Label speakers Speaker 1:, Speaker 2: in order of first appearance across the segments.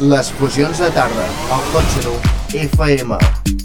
Speaker 1: Les fusions de tarda, al Cotxe FM.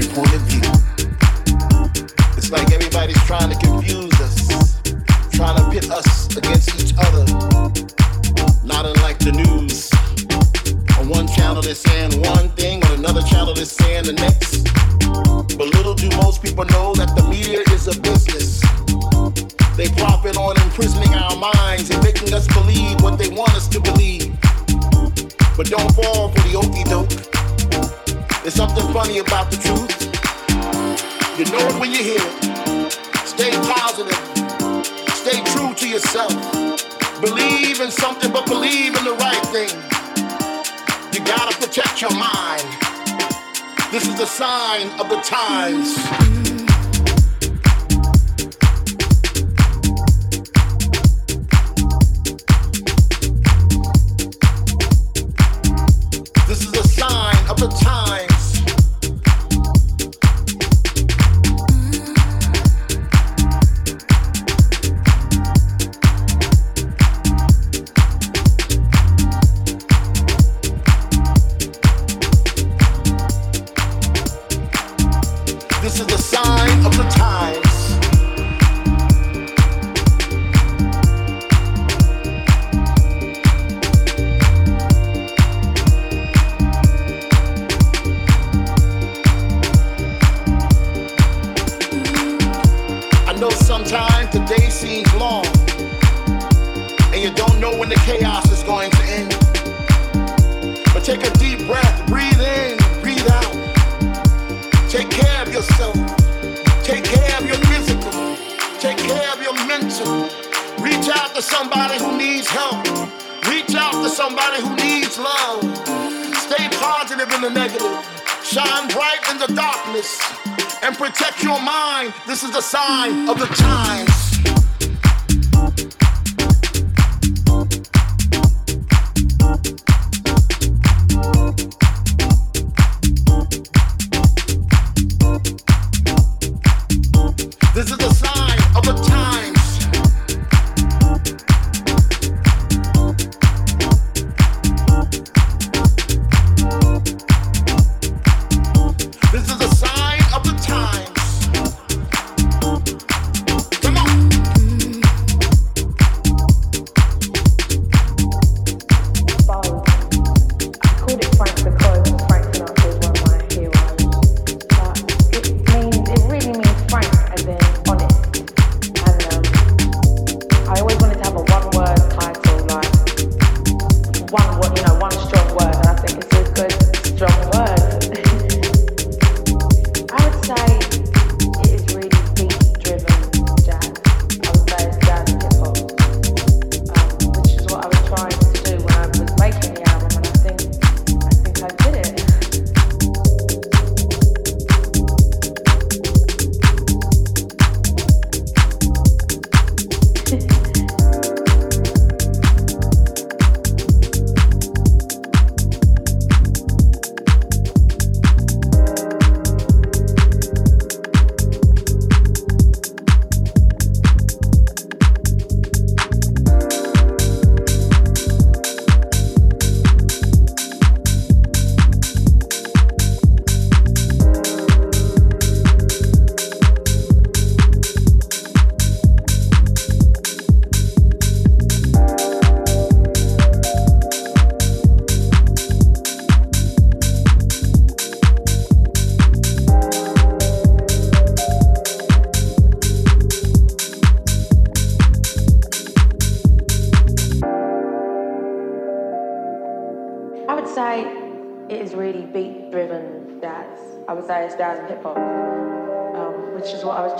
Speaker 2: Different point of view. It's like everybody's trying to confuse us, trying to pit us against each other. Not unlike the news. On one channel they're saying one thing, on another channel they're saying the next. But little do most people know that the media is a business. They profit on imprisoning our minds and making us believe what they want us to believe. But don't fall for the okey doke. There's something funny about the truth. You know it when you hear it. Stay positive. Stay true to yourself. Believe in something, but believe in the right thing. You gotta protect your mind. This is the sign of the times. This is a sign of the sign Reach out to somebody who needs love. Stay positive in the negative. Shine bright in the darkness. And protect your mind. This is the sign of the times.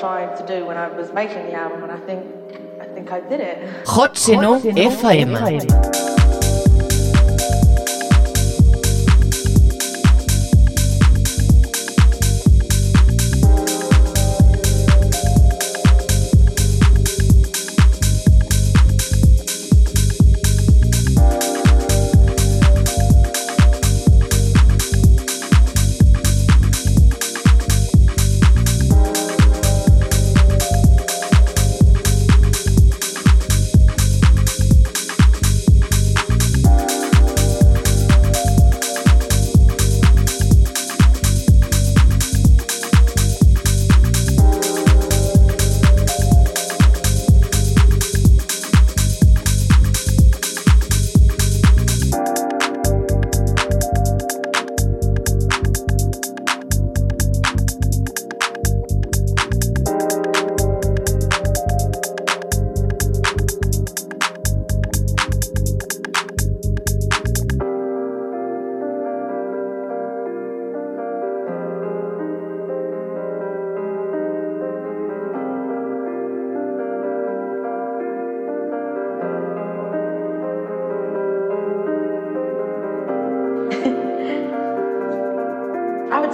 Speaker 2: Trying to do when I was making the album, and I think I think I did it. Hot
Speaker 3: Seno FM.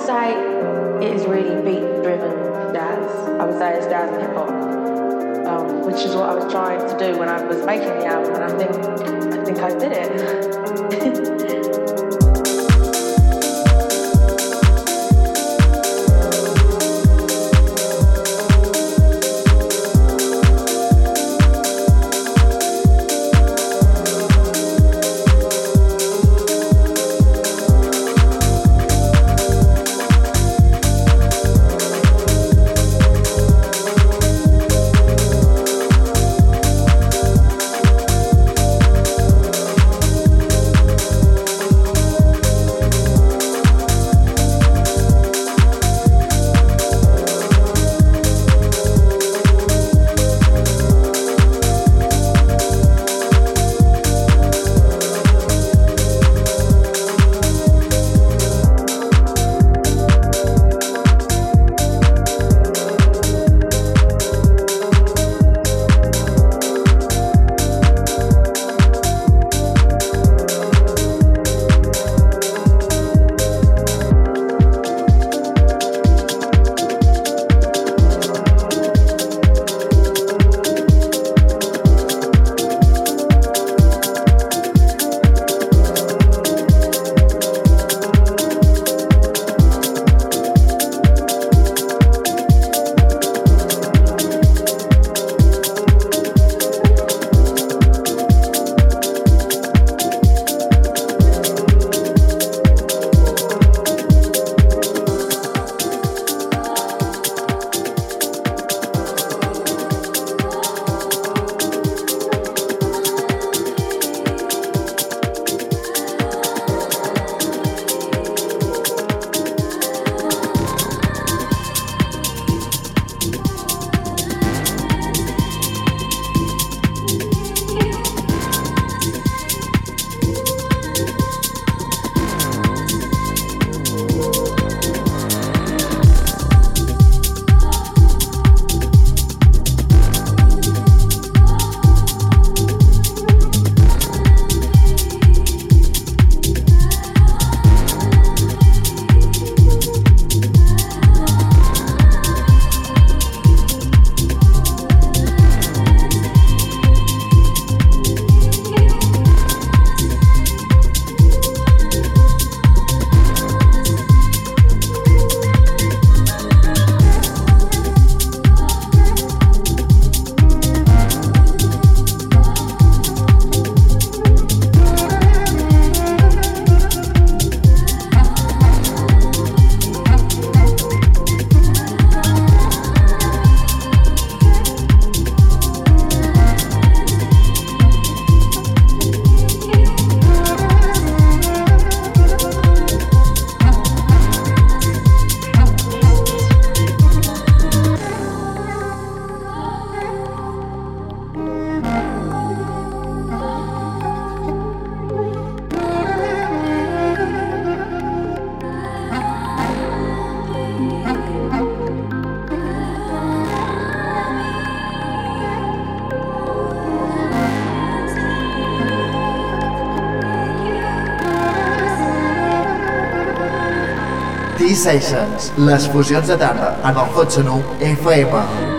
Speaker 3: it is really beat driven jazz. I would say it's jazz and hip hop, um, which is what I was trying to do when I was making the album, and I think I think I did it.
Speaker 1: D-Sessions, les fusions de tarda en el Hot Sonu FM.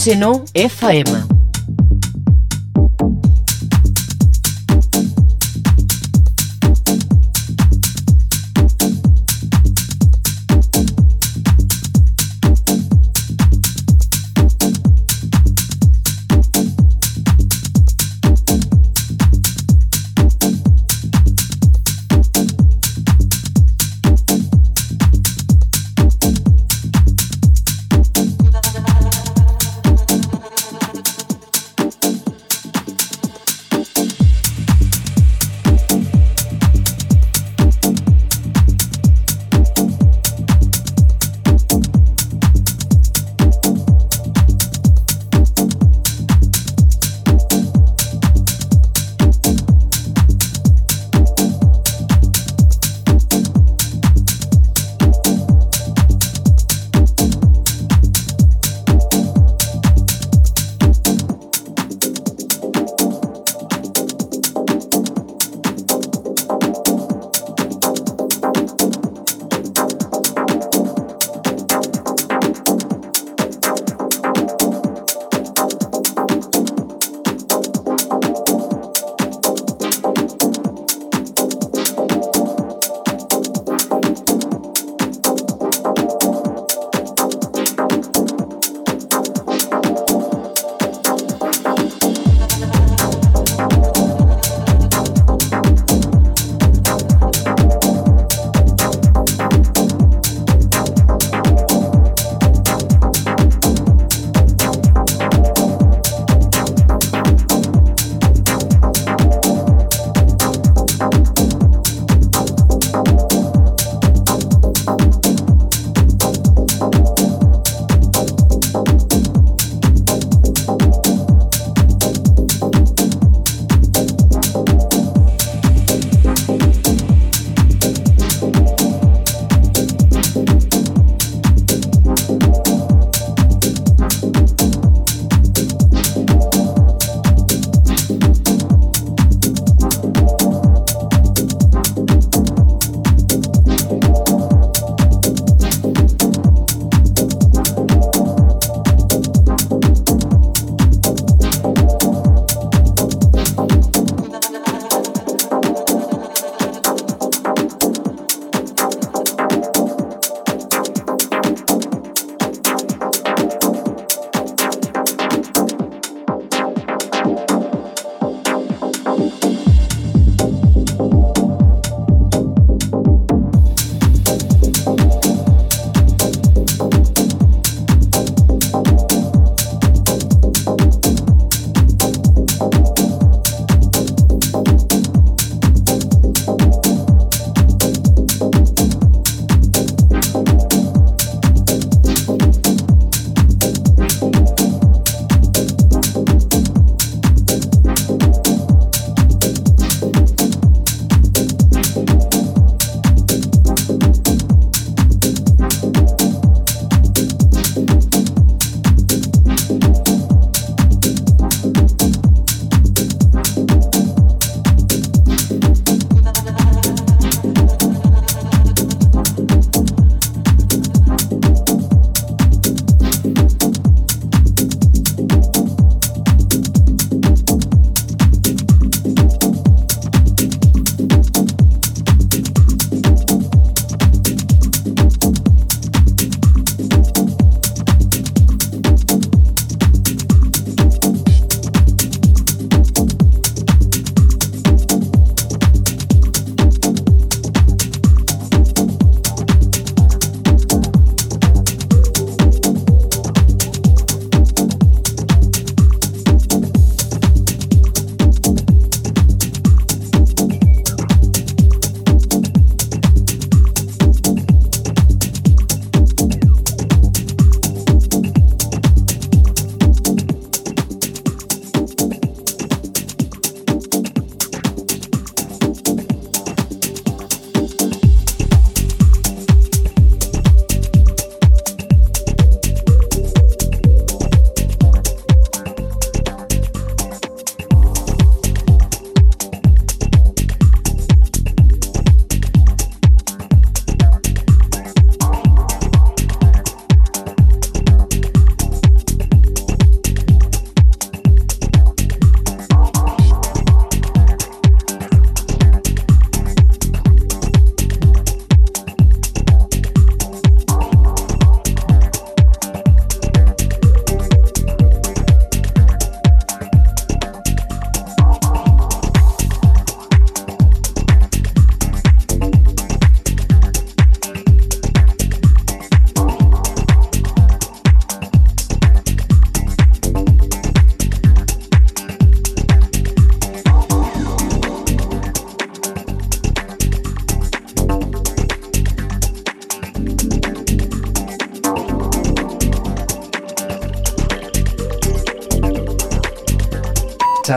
Speaker 4: Xenó FM.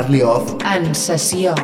Speaker 1: Charlie Off.
Speaker 4: En sessió.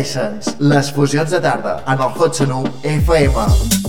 Speaker 1: Sessions, les fusions de tarda, en el Hot Sonu FM.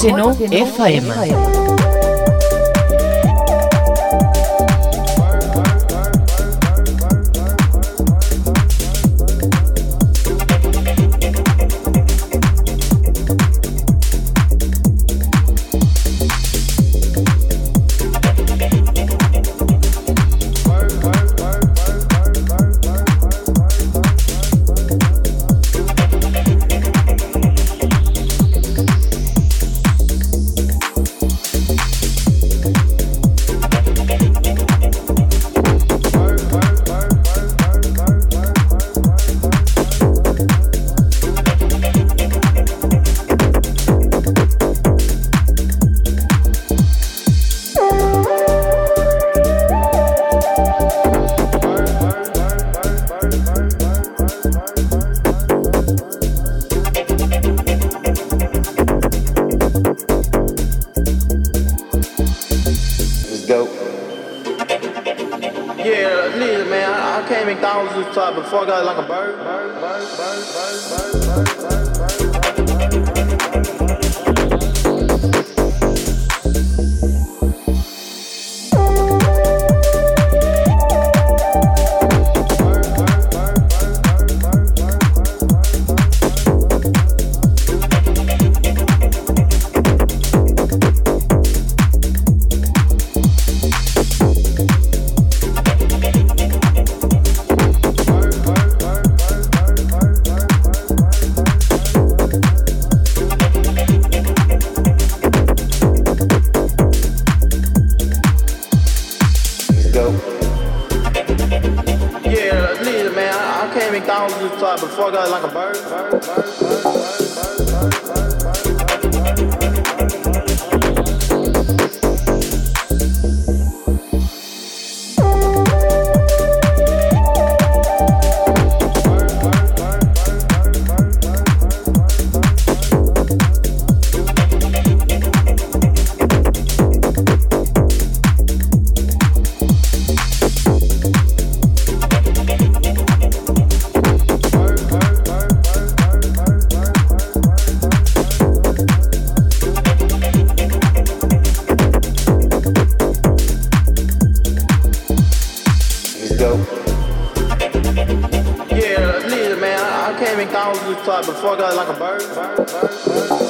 Speaker 4: Hot Seno FM.
Speaker 5: Before I got like a bird.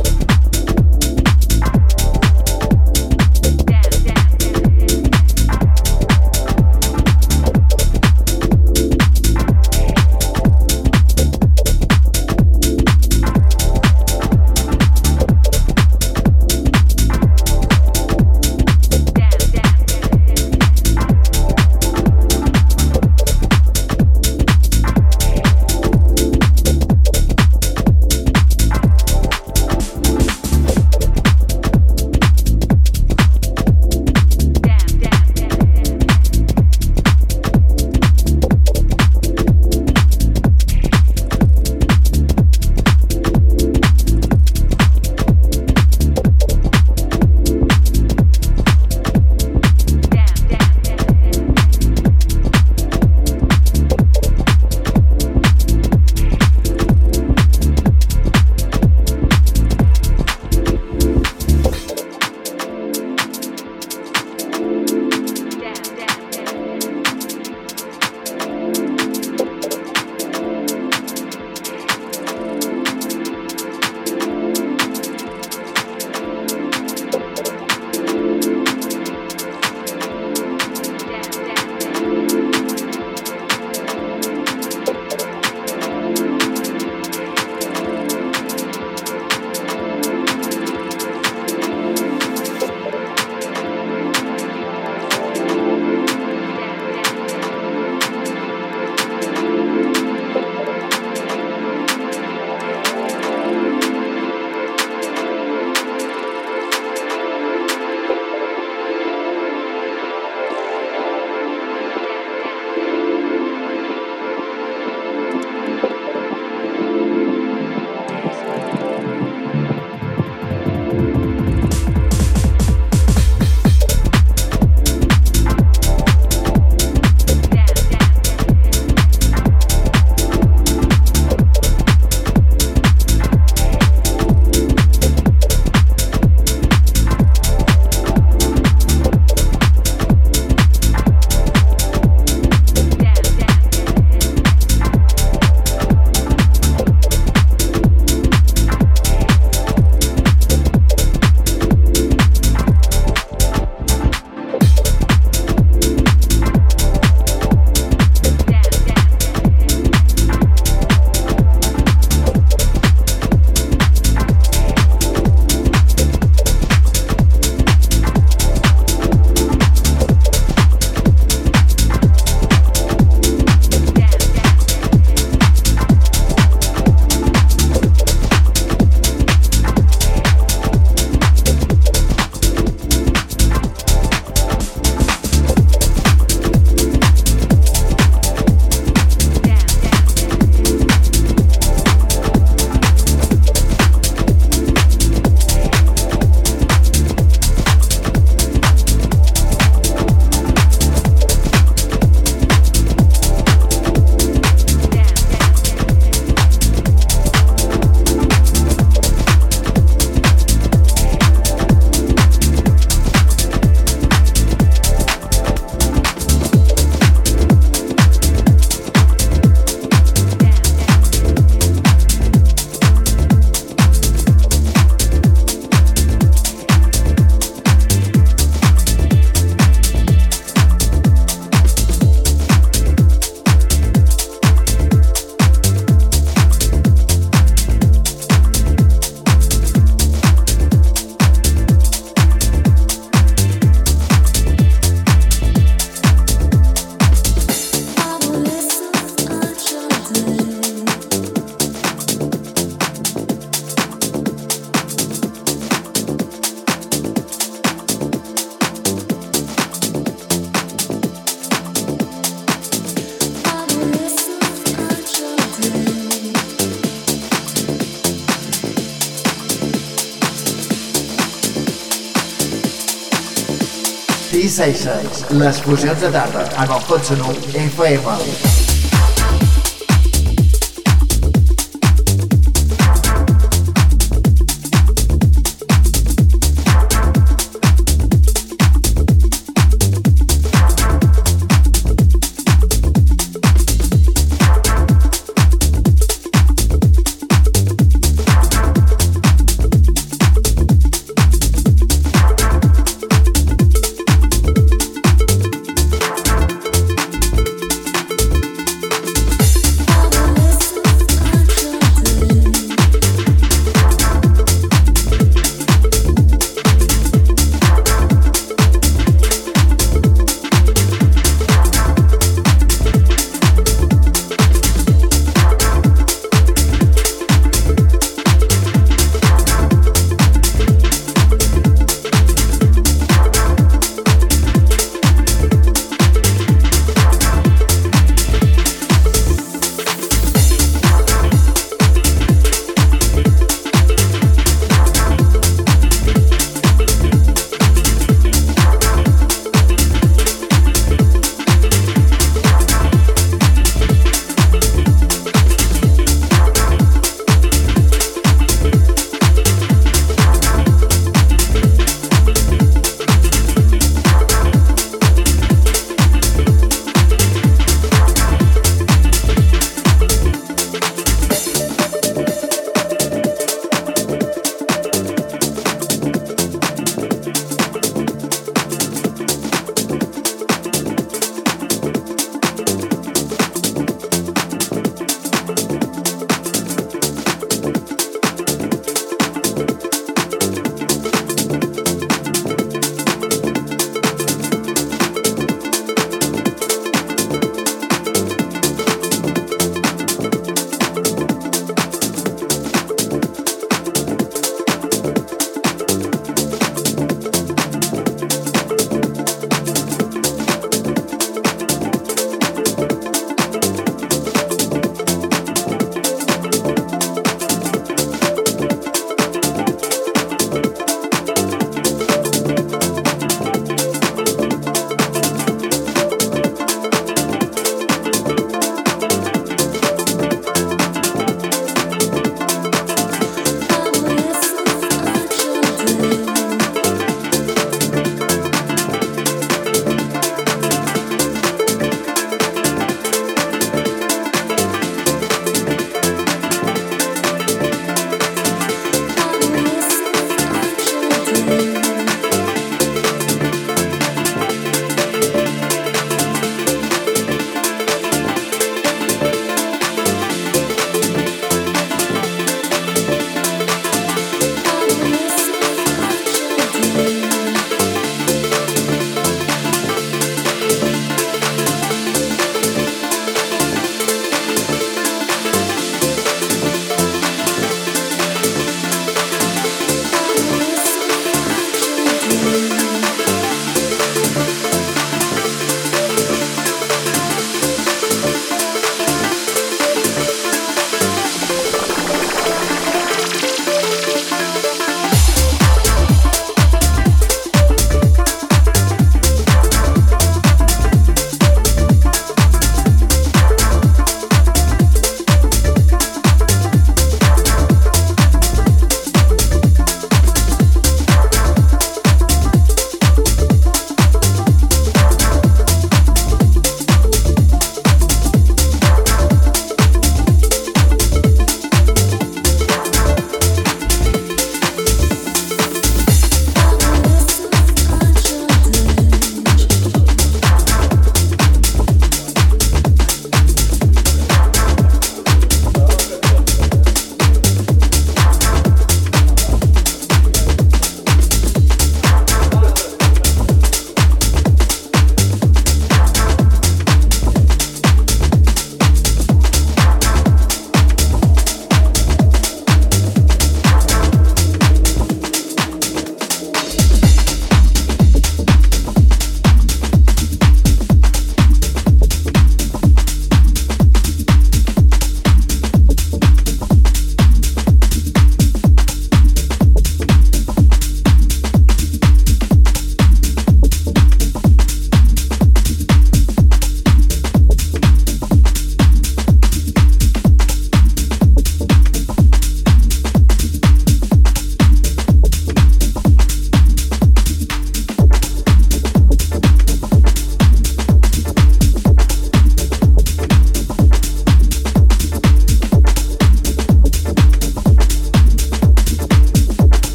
Speaker 1: les fusions de tarda en el Hot Sonu FM.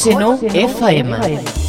Speaker 4: Hot Seno FM.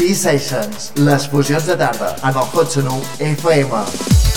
Speaker 1: T-Sessions, les fusions de tarda en el Hot Sonu FM.